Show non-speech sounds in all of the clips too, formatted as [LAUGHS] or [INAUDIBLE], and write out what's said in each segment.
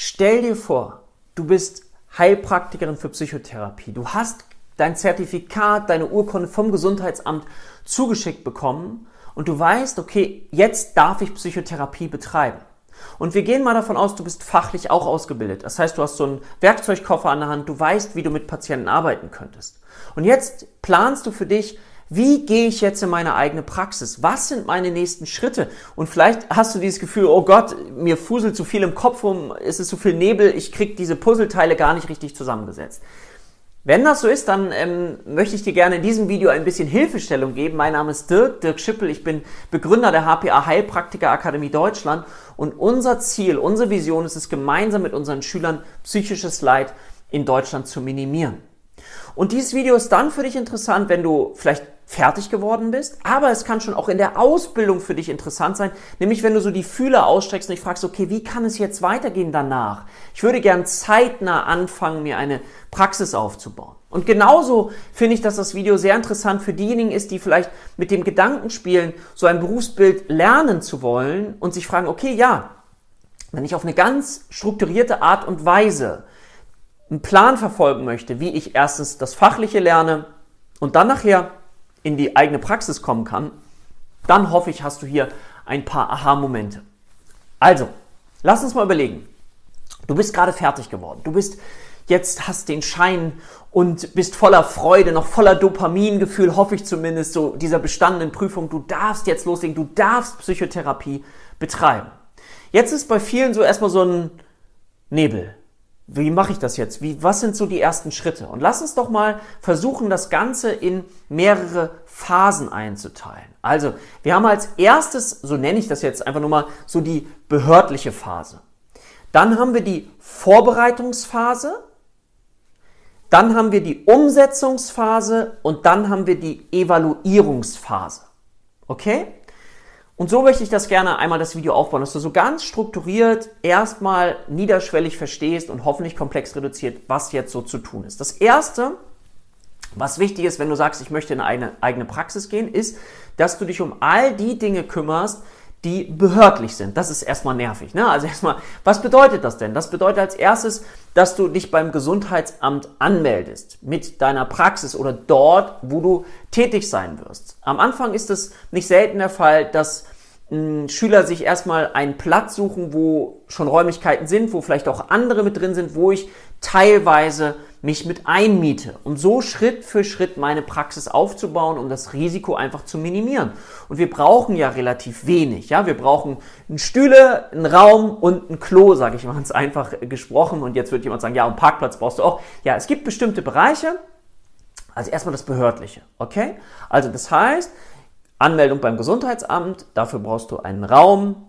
Stell dir vor, du bist Heilpraktikerin für Psychotherapie. Du hast dein Zertifikat, deine Urkunde vom Gesundheitsamt zugeschickt bekommen und du weißt, okay, jetzt darf ich Psychotherapie betreiben. Und wir gehen mal davon aus, du bist fachlich auch ausgebildet. Das heißt, du hast so einen Werkzeugkoffer an der Hand, du weißt, wie du mit Patienten arbeiten könntest. Und jetzt planst du für dich, wie gehe ich jetzt in meine eigene Praxis? Was sind meine nächsten Schritte? Und vielleicht hast du dieses Gefühl, oh Gott, mir fuselt zu viel im Kopf um, es ist zu viel Nebel, ich kriege diese Puzzleteile gar nicht richtig zusammengesetzt. Wenn das so ist, dann ähm, möchte ich dir gerne in diesem Video ein bisschen Hilfestellung geben. Mein Name ist Dirk, Dirk Schippel. Ich bin Begründer der HPA Heilpraktiker Akademie Deutschland. Und unser Ziel, unsere Vision ist es, gemeinsam mit unseren Schülern psychisches Leid in Deutschland zu minimieren. Und dieses Video ist dann für dich interessant, wenn du vielleicht fertig geworden bist, aber es kann schon auch in der Ausbildung für dich interessant sein, nämlich wenn du so die Fühler ausstreckst und dich fragst, okay, wie kann es jetzt weitergehen danach? Ich würde gern zeitnah anfangen, mir eine Praxis aufzubauen. Und genauso finde ich, dass das Video sehr interessant für diejenigen ist, die vielleicht mit dem Gedanken spielen, so ein Berufsbild lernen zu wollen und sich fragen, okay, ja, wenn ich auf eine ganz strukturierte Art und Weise einen Plan verfolgen möchte, wie ich erstens das Fachliche lerne und dann nachher in die eigene Praxis kommen kann, dann hoffe ich, hast du hier ein paar Aha-Momente. Also, lass uns mal überlegen. Du bist gerade fertig geworden. Du bist jetzt hast den Schein und bist voller Freude, noch voller Dopamingefühl, hoffe ich zumindest, so dieser bestandenen Prüfung. Du darfst jetzt loslegen, du darfst Psychotherapie betreiben. Jetzt ist bei vielen so erstmal so ein Nebel wie mache ich das jetzt? Wie, was sind so die ersten Schritte? Und lass uns doch mal versuchen, das Ganze in mehrere Phasen einzuteilen. Also, wir haben als erstes, so nenne ich das jetzt einfach nur mal, so die behördliche Phase. Dann haben wir die Vorbereitungsphase. Dann haben wir die Umsetzungsphase und dann haben wir die Evaluierungsphase. Okay? Und so möchte ich das gerne einmal das Video aufbauen, dass du so ganz strukturiert erstmal niederschwellig verstehst und hoffentlich komplex reduziert, was jetzt so zu tun ist. Das erste, was wichtig ist, wenn du sagst, ich möchte in eine eigene Praxis gehen, ist, dass du dich um all die Dinge kümmerst, die behördlich sind. Das ist erstmal nervig. Ne? Also erstmal, was bedeutet das denn? Das bedeutet als erstes, dass du dich beim Gesundheitsamt anmeldest mit deiner Praxis oder dort, wo du tätig sein wirst. Am Anfang ist es nicht selten der Fall, dass Schüler sich erstmal einen Platz suchen, wo schon Räumlichkeiten sind, wo vielleicht auch andere mit drin sind, wo ich teilweise mich mit einmiete und so Schritt für Schritt meine Praxis aufzubauen, um das Risiko einfach zu minimieren. Und wir brauchen ja relativ wenig, ja, wir brauchen einen Stühle, einen Raum und ein Klo, sage ich mal ganz einfach gesprochen. Und jetzt wird jemand sagen, ja, und Parkplatz brauchst du auch. Ja, es gibt bestimmte Bereiche. Also erstmal das Behördliche, okay? Also das heißt, Anmeldung beim Gesundheitsamt, dafür brauchst du einen Raum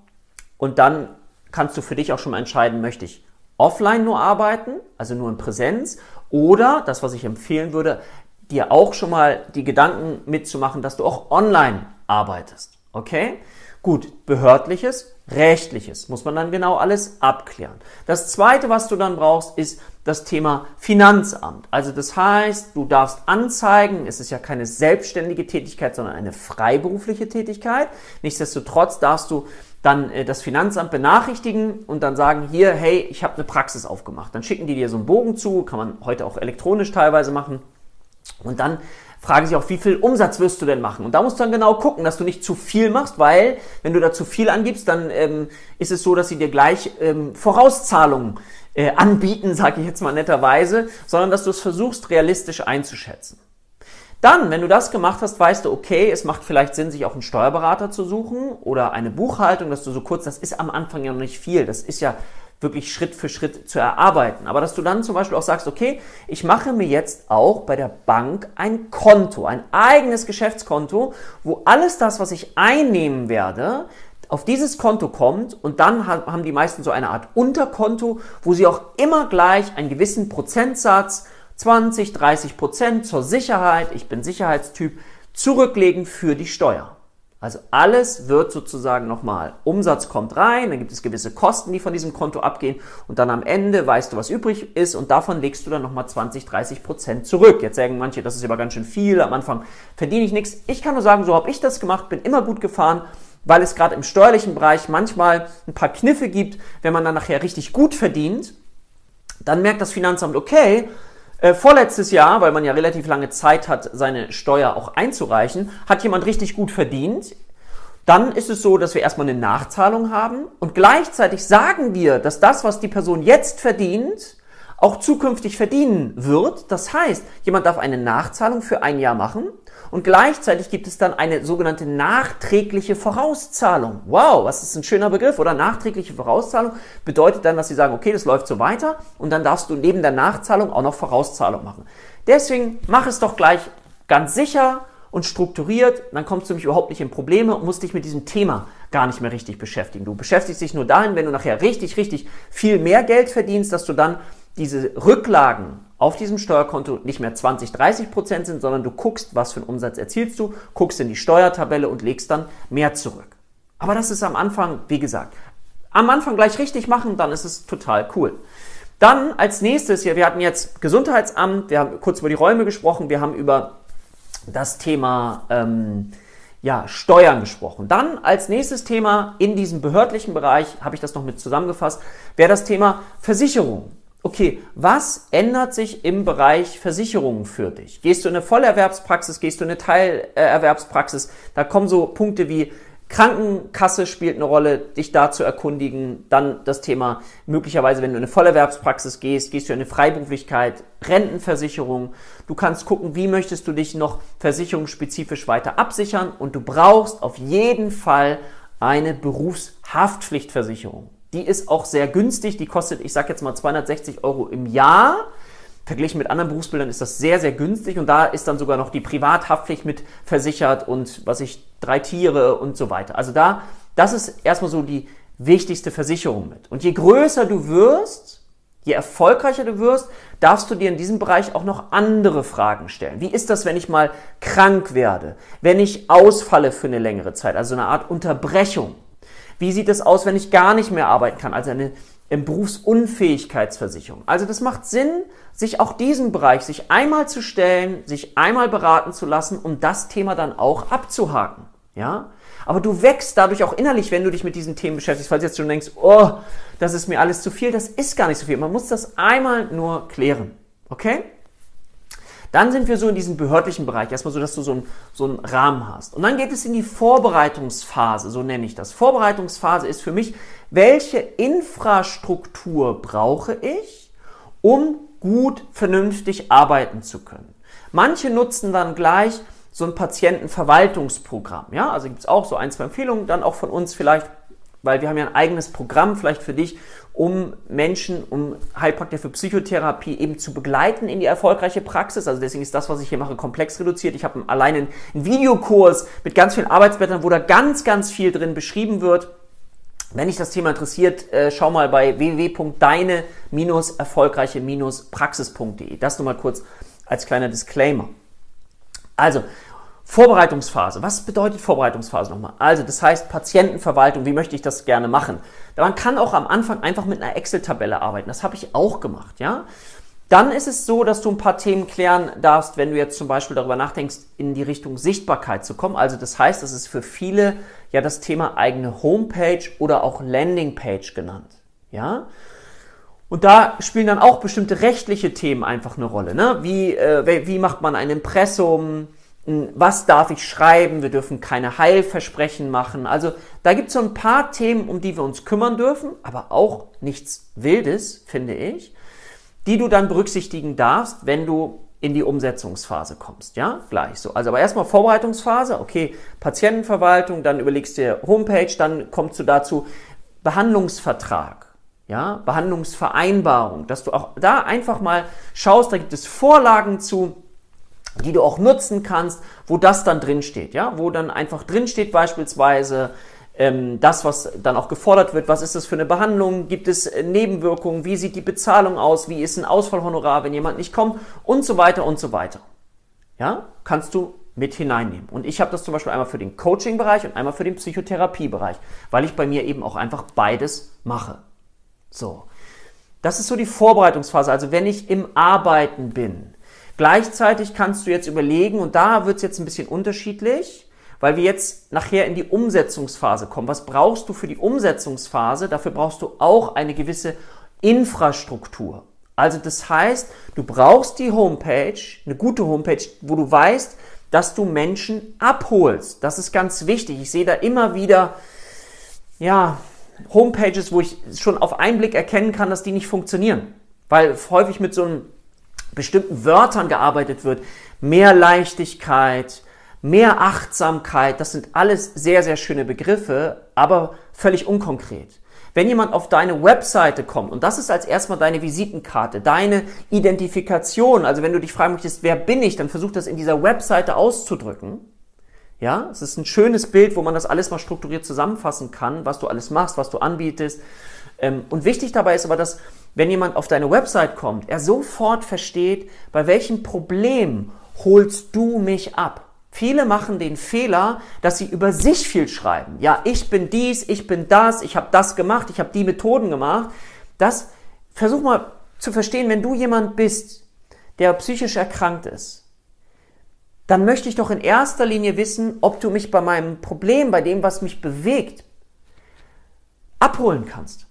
und dann kannst du für dich auch schon mal entscheiden, möchte ich offline nur arbeiten, also nur in Präsenz, oder das, was ich empfehlen würde, dir auch schon mal die Gedanken mitzumachen, dass du auch online arbeitest. Okay? Gut, behördliches, rechtliches muss man dann genau alles abklären. Das zweite, was du dann brauchst, ist das Thema Finanzamt. Also das heißt, du darfst anzeigen, es ist ja keine selbstständige Tätigkeit, sondern eine freiberufliche Tätigkeit. Nichtsdestotrotz darfst du dann äh, das Finanzamt benachrichtigen und dann sagen, hier, hey, ich habe eine Praxis aufgemacht. Dann schicken die dir so einen Bogen zu, kann man heute auch elektronisch teilweise machen. Und dann fragen sie auch, wie viel Umsatz wirst du denn machen? Und da musst du dann genau gucken, dass du nicht zu viel machst, weil wenn du da zu viel angibst, dann ähm, ist es so, dass sie dir gleich ähm, Vorauszahlungen äh, anbieten, [LAUGHS] sage ich jetzt mal netterweise, sondern dass du es versuchst, realistisch einzuschätzen. Dann, wenn du das gemacht hast, weißt du, okay, es macht vielleicht Sinn, sich auch einen Steuerberater zu suchen oder eine Buchhaltung, dass du so kurz, das ist am Anfang ja noch nicht viel, das ist ja wirklich Schritt für Schritt zu erarbeiten. Aber dass du dann zum Beispiel auch sagst, okay, ich mache mir jetzt auch bei der Bank ein Konto, ein eigenes Geschäftskonto, wo alles das, was ich einnehmen werde, auf dieses Konto kommt und dann haben die meisten so eine Art Unterkonto, wo sie auch immer gleich einen gewissen Prozentsatz, 20, 30 Prozent zur Sicherheit, ich bin Sicherheitstyp, zurücklegen für die Steuer. Also alles wird sozusagen nochmal, Umsatz kommt rein, dann gibt es gewisse Kosten, die von diesem Konto abgehen und dann am Ende weißt du, was übrig ist und davon legst du dann nochmal 20, 30 Prozent zurück. Jetzt sagen manche, das ist aber ganz schön viel, am Anfang verdiene ich nichts. Ich kann nur sagen, so habe ich das gemacht, bin immer gut gefahren weil es gerade im steuerlichen Bereich manchmal ein paar Kniffe gibt, wenn man dann nachher richtig gut verdient, dann merkt das Finanzamt, okay, äh, vorletztes Jahr, weil man ja relativ lange Zeit hat, seine Steuer auch einzureichen, hat jemand richtig gut verdient. Dann ist es so, dass wir erstmal eine Nachzahlung haben und gleichzeitig sagen wir, dass das, was die Person jetzt verdient, auch zukünftig verdienen wird. Das heißt, jemand darf eine Nachzahlung für ein Jahr machen und gleichzeitig gibt es dann eine sogenannte nachträgliche Vorauszahlung. Wow, was ist ein schöner Begriff, oder? Nachträgliche Vorauszahlung bedeutet dann, dass sie sagen, okay, das läuft so weiter und dann darfst du neben der Nachzahlung auch noch Vorauszahlung machen. Deswegen mach es doch gleich ganz sicher und strukturiert, dann kommst du nämlich überhaupt nicht in Probleme und musst dich mit diesem Thema gar nicht mehr richtig beschäftigen. Du beschäftigst dich nur dahin, wenn du nachher richtig, richtig viel mehr Geld verdienst, dass du dann diese Rücklagen auf diesem Steuerkonto nicht mehr 20, 30 Prozent sind, sondern du guckst, was für einen Umsatz erzielst du, guckst in die Steuertabelle und legst dann mehr zurück. Aber das ist am Anfang, wie gesagt, am Anfang gleich richtig machen, dann ist es total cool. Dann als nächstes, ja, wir hatten jetzt Gesundheitsamt, wir haben kurz über die Räume gesprochen, wir haben über das Thema ähm, ja, Steuern gesprochen. Dann als nächstes Thema in diesem behördlichen Bereich, habe ich das noch mit zusammengefasst, wäre das Thema Versicherung okay, was ändert sich im Bereich Versicherungen für dich? Gehst du in eine Vollerwerbspraxis, gehst du in eine Teilerwerbspraxis? Da kommen so Punkte wie Krankenkasse spielt eine Rolle, dich da zu erkundigen. Dann das Thema möglicherweise, wenn du in eine Vollerwerbspraxis gehst, gehst du in eine Freiberuflichkeit, Rentenversicherung. Du kannst gucken, wie möchtest du dich noch versicherungsspezifisch weiter absichern und du brauchst auf jeden Fall eine Berufshaftpflichtversicherung. Die ist auch sehr günstig. Die kostet, ich sage jetzt mal 260 Euro im Jahr. Verglichen mit anderen Berufsbildern ist das sehr, sehr günstig und da ist dann sogar noch die Privathaftpflicht mit versichert und was ich, drei Tiere und so weiter. Also da, das ist erstmal so die wichtigste Versicherung mit. Und je größer du wirst, je erfolgreicher du wirst, darfst du dir in diesem Bereich auch noch andere Fragen stellen. Wie ist das, wenn ich mal krank werde? Wenn ich ausfalle für eine längere Zeit? Also eine Art Unterbrechung. Wie sieht es aus, wenn ich gar nicht mehr arbeiten kann? Also eine Berufsunfähigkeitsversicherung. Also das macht Sinn, sich auch diesen Bereich, sich einmal zu stellen, sich einmal beraten zu lassen, um das Thema dann auch abzuhaken. Ja? Aber du wächst dadurch auch innerlich, wenn du dich mit diesen Themen beschäftigst, falls jetzt schon denkst, oh, das ist mir alles zu viel. Das ist gar nicht so viel. Man muss das einmal nur klären. Okay? Dann sind wir so in diesem behördlichen Bereich, erstmal so, dass du so, ein, so einen Rahmen hast. Und dann geht es in die Vorbereitungsphase, so nenne ich das. Vorbereitungsphase ist für mich, welche Infrastruktur brauche ich, um gut, vernünftig arbeiten zu können. Manche nutzen dann gleich so ein Patientenverwaltungsprogramm. Ja, also gibt es auch so ein, zwei Empfehlungen dann auch von uns vielleicht, weil wir haben ja ein eigenes Programm vielleicht für dich, um Menschen, um Heilpraktiker für Psychotherapie eben zu begleiten in die erfolgreiche Praxis. Also deswegen ist das, was ich hier mache, komplex reduziert. Ich habe allein einen Videokurs mit ganz vielen Arbeitsblättern, wo da ganz, ganz viel drin beschrieben wird. Wenn dich das Thema interessiert, äh, schau mal bei www.deine-erfolgreiche-praxis.de. Das nur mal kurz als kleiner Disclaimer. Also, Vorbereitungsphase. Was bedeutet Vorbereitungsphase nochmal? Also, das heißt Patientenverwaltung. Wie möchte ich das gerne machen? Man kann auch am Anfang einfach mit einer Excel-Tabelle arbeiten. Das habe ich auch gemacht, ja. Dann ist es so, dass du ein paar Themen klären darfst, wenn du jetzt zum Beispiel darüber nachdenkst, in die Richtung Sichtbarkeit zu kommen. Also das heißt, das ist für viele ja das Thema eigene Homepage oder auch Landingpage genannt, ja. Und da spielen dann auch bestimmte rechtliche Themen einfach eine Rolle. Ne? Wie, äh, wie macht man ein Impressum? Was darf ich schreiben, wir dürfen keine Heilversprechen machen. Also da gibt es so ein paar Themen, um die wir uns kümmern dürfen, aber auch nichts Wildes, finde ich, die du dann berücksichtigen darfst, wenn du in die Umsetzungsphase kommst. Ja, gleich so. Also aber erstmal Vorbereitungsphase, okay, Patientenverwaltung, dann überlegst du dir Homepage, dann kommst du dazu Behandlungsvertrag. Ja, Behandlungsvereinbarung, dass du auch da einfach mal schaust, da gibt es Vorlagen zu, die du auch nutzen kannst, wo das dann drin steht, ja, wo dann einfach drin steht beispielsweise ähm, das, was dann auch gefordert wird, was ist das für eine Behandlung, gibt es äh, Nebenwirkungen, wie sieht die Bezahlung aus, wie ist ein Ausfallhonorar, wenn jemand nicht kommt und so weiter und so weiter. Ja, kannst du mit hineinnehmen. Und ich habe das zum Beispiel einmal für den Coaching-Bereich und einmal für den Psychotherapie-Bereich, weil ich bei mir eben auch einfach beides mache. So. Das ist so die Vorbereitungsphase. Also wenn ich im Arbeiten bin, Gleichzeitig kannst du jetzt überlegen, und da wird es jetzt ein bisschen unterschiedlich, weil wir jetzt nachher in die Umsetzungsphase kommen. Was brauchst du für die Umsetzungsphase? Dafür brauchst du auch eine gewisse Infrastruktur. Also das heißt, du brauchst die Homepage, eine gute Homepage, wo du weißt, dass du Menschen abholst. Das ist ganz wichtig. Ich sehe da immer wieder, ja, Homepages, wo ich schon auf einen Blick erkennen kann, dass die nicht funktionieren. Weil häufig mit so einem bestimmten Wörtern gearbeitet wird. Mehr Leichtigkeit, mehr Achtsamkeit, das sind alles sehr, sehr schöne Begriffe, aber völlig unkonkret. Wenn jemand auf deine Webseite kommt, und das ist als erstmal deine Visitenkarte, deine Identifikation, also wenn du dich fragen möchtest, wer bin ich, dann versuch das in dieser Webseite auszudrücken. Ja, es ist ein schönes Bild, wo man das alles mal strukturiert zusammenfassen kann, was du alles machst, was du anbietest. Ähm, und wichtig dabei ist aber, dass wenn jemand auf deine Website kommt, er sofort versteht, bei welchem Problem holst du mich ab. Viele machen den Fehler, dass sie über sich viel schreiben. Ja, ich bin dies, ich bin das, ich habe das gemacht, ich habe die Methoden gemacht. Das versuch mal zu verstehen, wenn du jemand bist, der psychisch erkrankt ist, dann möchte ich doch in erster Linie wissen, ob du mich bei meinem Problem, bei dem, was mich bewegt, abholen kannst.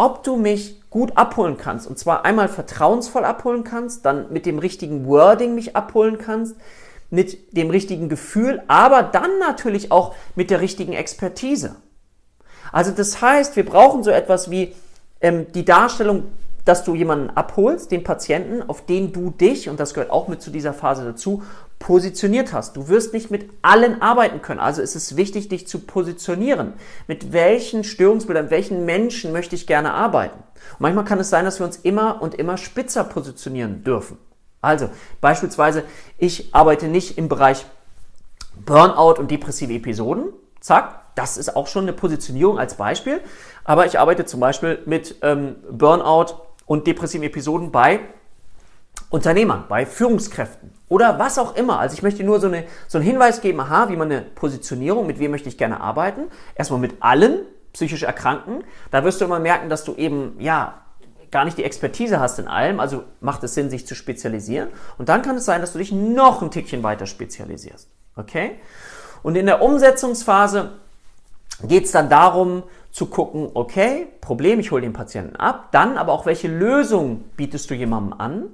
Ob du mich gut abholen kannst. Und zwar einmal vertrauensvoll abholen kannst, dann mit dem richtigen Wording mich abholen kannst, mit dem richtigen Gefühl, aber dann natürlich auch mit der richtigen Expertise. Also das heißt, wir brauchen so etwas wie ähm, die Darstellung, dass du jemanden abholst, den Patienten, auf den du dich, und das gehört auch mit zu dieser Phase dazu, positioniert hast. Du wirst nicht mit allen arbeiten können. Also ist es wichtig, dich zu positionieren. Mit welchen Störungsbildern, welchen Menschen möchte ich gerne arbeiten? Und manchmal kann es sein, dass wir uns immer und immer spitzer positionieren dürfen. Also beispielsweise, ich arbeite nicht im Bereich Burnout und depressive Episoden. Zack, das ist auch schon eine Positionierung als Beispiel. Aber ich arbeite zum Beispiel mit ähm, Burnout und depressiven Episoden bei Unternehmern, bei Führungskräften oder was auch immer. Also ich möchte nur so, eine, so einen Hinweis geben, aha, wie man eine Positionierung, mit wem möchte ich gerne arbeiten. Erstmal mit allen psychisch Erkrankten. Da wirst du immer merken, dass du eben, ja, gar nicht die Expertise hast in allem, also macht es Sinn, sich zu spezialisieren. Und dann kann es sein, dass du dich noch ein Tickchen weiter spezialisierst. Okay? Und in der Umsetzungsphase geht es dann darum zu gucken, okay, Problem, ich hole den Patienten ab, dann aber auch, welche Lösung bietest du jemandem an?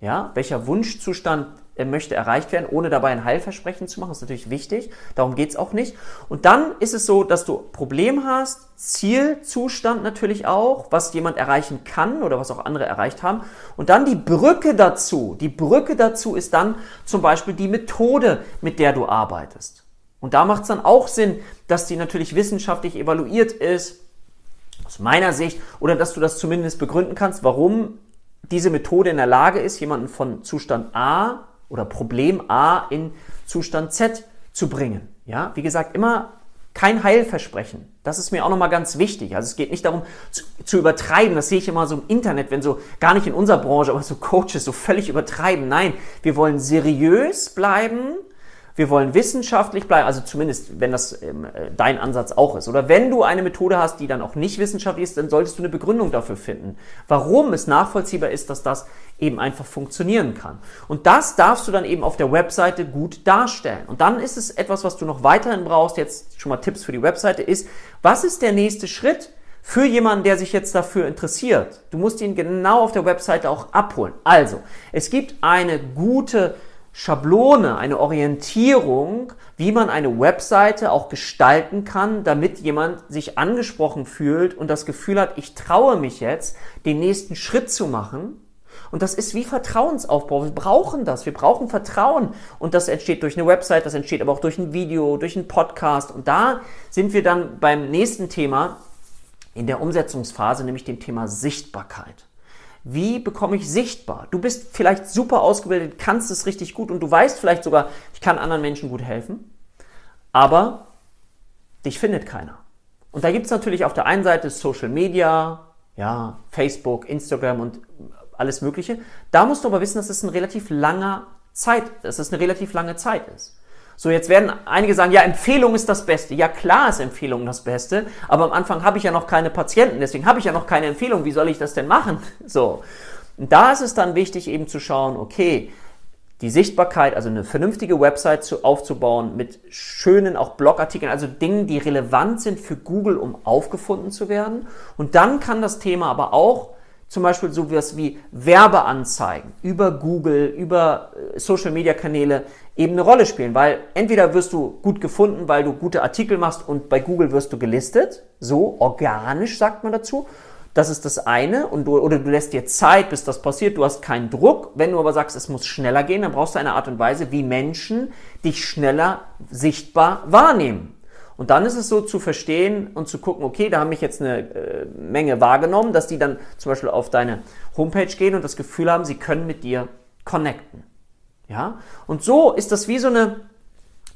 Ja, welcher Wunschzustand möchte erreicht werden, ohne dabei ein Heilversprechen zu machen. Ist natürlich wichtig. Darum geht's auch nicht. Und dann ist es so, dass du Problem hast, Zielzustand natürlich auch, was jemand erreichen kann oder was auch andere erreicht haben. Und dann die Brücke dazu. Die Brücke dazu ist dann zum Beispiel die Methode, mit der du arbeitest. Und da macht es dann auch Sinn, dass die natürlich wissenschaftlich evaluiert ist, aus meiner Sicht, oder dass du das zumindest begründen kannst, warum diese Methode in der Lage ist, jemanden von Zustand A oder Problem A in Zustand Z zu bringen. Ja, wie gesagt, immer kein Heilversprechen. Das ist mir auch nochmal ganz wichtig. Also es geht nicht darum zu, zu, übertreiben. Das sehe ich immer so im Internet, wenn so gar nicht in unserer Branche, aber so Coaches so völlig übertreiben. Nein, wir wollen seriös bleiben wir wollen wissenschaftlich bleiben, also zumindest, wenn das ähm, äh, dein Ansatz auch ist. Oder wenn du eine Methode hast, die dann auch nicht wissenschaftlich ist, dann solltest du eine Begründung dafür finden, warum es nachvollziehbar ist, dass das eben einfach funktionieren kann. Und das darfst du dann eben auf der Webseite gut darstellen. Und dann ist es etwas, was du noch weiterhin brauchst, jetzt schon mal Tipps für die Webseite, ist, was ist der nächste Schritt? für jemanden, der sich jetzt dafür interessiert. Du musst ihn genau auf der Webseite auch abholen. Also, es gibt eine gute Schablone, eine Orientierung, wie man eine Webseite auch gestalten kann, damit jemand sich angesprochen fühlt und das Gefühl hat, ich traue mich jetzt, den nächsten Schritt zu machen. Und das ist wie Vertrauensaufbau. Wir brauchen das. Wir brauchen Vertrauen. Und das entsteht durch eine Website, das entsteht aber auch durch ein Video, durch einen Podcast. Und da sind wir dann beim nächsten Thema in der Umsetzungsphase, nämlich dem Thema Sichtbarkeit. Wie bekomme ich sichtbar? Du bist vielleicht super ausgebildet, kannst es richtig gut und du weißt vielleicht sogar, ich kann anderen Menschen gut helfen, aber dich findet keiner. Und da gibt es natürlich auf der einen Seite Social Media, ja, Facebook, Instagram und alles Mögliche. Da musst du aber wissen, dass es ein relativ langer Zeit, dass es eine relativ lange Zeit ist. So, jetzt werden einige sagen, ja, Empfehlung ist das Beste. Ja, klar ist Empfehlung das Beste, aber am Anfang habe ich ja noch keine Patienten, deswegen habe ich ja noch keine Empfehlung. Wie soll ich das denn machen? [LAUGHS] So. Und da ist es dann wichtig, eben zu schauen, okay, die Sichtbarkeit, also eine vernünftige Website zu, aufzubauen mit schönen auch Blogartikeln, also Dingen, die relevant sind für Google, um aufgefunden zu werden. Und dann kann das Thema aber auch zum Beispiel so was wie Werbeanzeigen über Google, über äh, Social Media Kanäle eben eine Rolle spielen, weil entweder wirst du gut gefunden, weil du gute Artikel machst und bei Google wirst du gelistet, so organisch sagt man dazu, das ist das eine. Und du, oder du lässt dir Zeit, bis das passiert. Du hast keinen Druck. Wenn du aber sagst, es muss schneller gehen, dann brauchst du eine Art und Weise, wie Menschen dich schneller sichtbar wahrnehmen. Und dann ist es so zu verstehen und zu gucken, okay, da haben mich jetzt eine äh, Menge wahrgenommen, dass die dann zum Beispiel auf deine Homepage gehen und das Gefühl haben, sie können mit dir connecten. Ja? Und so ist das wie so eine,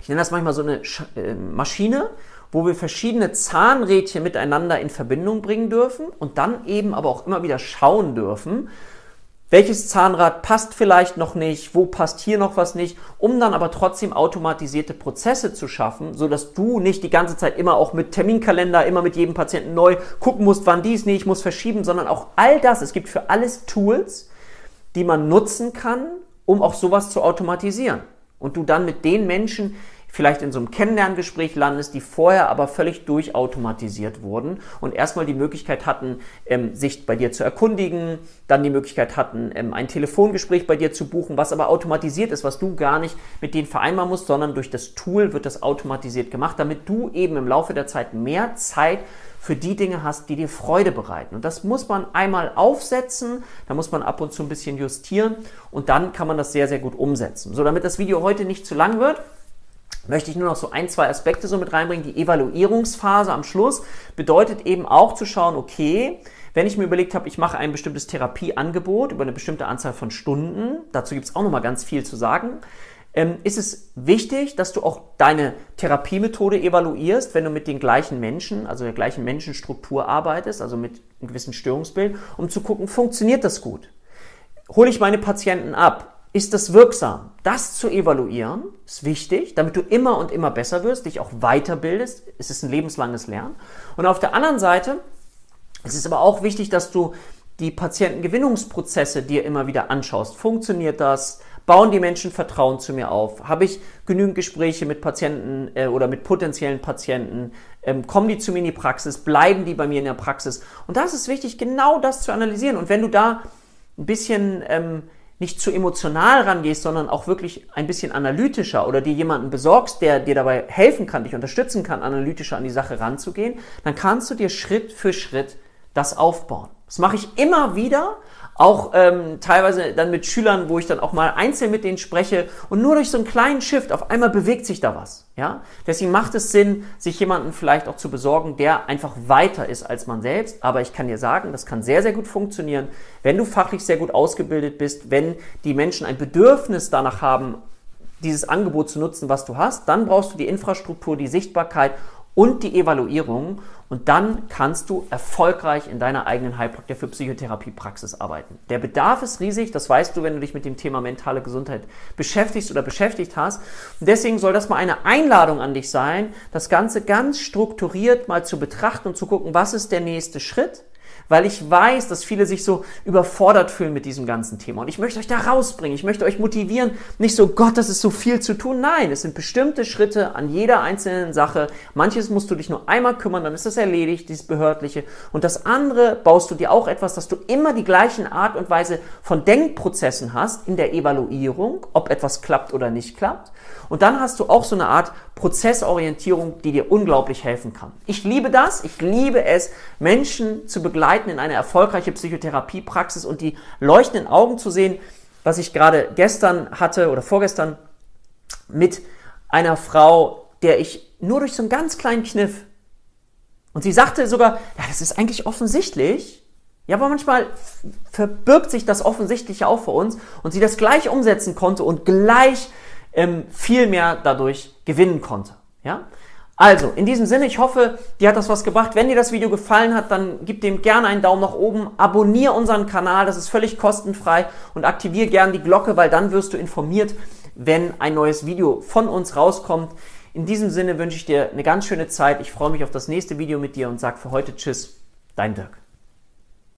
ich nenne das manchmal so eine äh, Maschine, wo wir verschiedene Zahnrädchen miteinander in Verbindung bringen dürfen und dann eben aber auch immer wieder schauen dürfen, welches Zahnrad passt vielleicht noch nicht, wo passt hier noch was nicht, um dann aber trotzdem automatisierte Prozesse zu schaffen, so dass du nicht die ganze Zeit immer auch mit Terminkalender, immer mit jedem Patienten neu gucken musst, wann dies nicht, ich muss verschieben, sondern auch all das. Es gibt für alles Tools, die man nutzen kann, um auch sowas zu automatisieren. Und du dann mit den Menschen, vielleicht in so einem Kennenlerngespräch landest, die vorher aber völlig durchautomatisiert wurden und erstmal die Möglichkeit hatten, ähm, sich bei dir zu erkundigen, dann die Möglichkeit hatten, ähm, ein Telefongespräch bei dir zu buchen, was aber automatisiert ist, was du gar nicht mit denen vereinbaren musst, sondern durch das Tool wird das automatisiert gemacht, damit du eben im Laufe der Zeit mehr Zeit für die Dinge hast, die dir Freude bereiten. Und das muss man einmal aufsetzen, da muss man ab und zu ein bisschen justieren und dann kann man das sehr, sehr gut umsetzen. So, damit das Video heute nicht zu lang wird, möchte ich nur noch so ein, zwei Aspekte so mit reinbringen. Die Evaluierungsphase am Schluss bedeutet eben auch zu schauen, okay, wenn ich mir überlegt habe, ich mache ein bestimmtes Therapieangebot über eine bestimmte Anzahl von Stunden, dazu gibt es auch nochmal ganz viel zu sagen, ähm, ist es wichtig, dass du auch deine Therapiemethode evaluierst, wenn du mit den gleichen Menschen, also der gleichen Menschenstruktur arbeitest, also mit einem gewissen Störungsbild, um zu gucken, funktioniert das gut? Hole ich meine Patienten ab? Ist das wirksam? Das zu evaluieren ist wichtig, damit du immer und immer besser wirst, dich auch weiterbildest. Es ist ein lebenslanges Lernen. Und auf der anderen Seite ist es aber auch wichtig, dass du die Patientengewinnungsprozesse dir immer wieder anschaust. Funktioniert das? Bauen die Menschen Vertrauen zu mir auf? Habe ich genügend Gespräche mit Patienten äh, oder mit potenziellen Patienten? Ähm, kommen die zu mir in die Praxis? Bleiben die bei mir in der Praxis? Und da ist wichtig, genau das zu analysieren. Und wenn du da ein bisschen ähm, nicht zu emotional rangehst, sondern auch wirklich ein bisschen analytischer oder dir jemanden besorgst, der dir dabei helfen kann, dich unterstützen kann, analytischer an die Sache ranzugehen, dann kannst du dir Schritt für Schritt das aufbauen. Das mache ich immer wieder, auch ähm, teilweise dann mit Schülern, wo ich dann auch mal einzeln mit denen spreche und nur durch so einen kleinen Shift auf einmal bewegt sich da was. Ja, deswegen macht es Sinn, sich jemanden vielleicht auch zu besorgen, der einfach weiter ist als man selbst. Aber ich kann dir sagen, das kann sehr sehr gut funktionieren, wenn du fachlich sehr gut ausgebildet bist, wenn die Menschen ein Bedürfnis danach haben, dieses Angebot zu nutzen, was du hast, dann brauchst du die Infrastruktur, die Sichtbarkeit und die Evaluierung und dann kannst du erfolgreich in deiner eigenen Heilpraktiker für Psychotherapiepraxis arbeiten. Der Bedarf ist riesig, das weißt du, wenn du dich mit dem Thema mentale Gesundheit beschäftigst oder beschäftigt hast. Und deswegen soll das mal eine Einladung an dich sein, das Ganze ganz strukturiert mal zu betrachten und zu gucken, was ist der nächste Schritt? Weil ich weiß, dass viele sich so überfordert fühlen mit diesem ganzen Thema. Und ich möchte euch da rausbringen. Ich möchte euch motivieren, nicht so, Gott, das ist so viel zu tun. Nein, es sind bestimmte Schritte an jeder einzelnen Sache. Manches musst du dich nur einmal kümmern, dann ist das erledigt, dieses Behördliche. Und das andere baust du dir auch etwas, dass du immer die gleichen Art und Weise von Denkprozessen hast in der Evaluierung, ob etwas klappt oder nicht klappt. Und dann hast du auch so eine Art Prozessorientierung, die dir unglaublich helfen kann. Ich liebe das. Ich liebe es, Menschen zu begleiten in eine erfolgreiche Psychotherapiepraxis und die leuchtenden Augen zu sehen, was ich gerade gestern hatte oder vorgestern mit einer Frau, der ich nur durch so einen ganz kleinen Kniff und sie sagte sogar, ja, das ist eigentlich offensichtlich. Ja, aber manchmal verbirgt sich das Offensichtliche auch vor uns und sie das gleich umsetzen konnte und gleich ähm, viel mehr dadurch gewinnen konnte. Ja? Also, in diesem Sinne, ich hoffe, dir hat das was gebracht. Wenn dir das Video gefallen hat, dann gib dem gerne einen Daumen nach oben, abonniere unseren Kanal, das ist völlig kostenfrei und aktiviere gerne die Glocke, weil dann wirst du informiert, wenn ein neues Video von uns rauskommt. In diesem Sinne wünsche ich dir eine ganz schöne Zeit. Ich freue mich auf das nächste Video mit dir und sage für heute Tschüss, dein Dirk.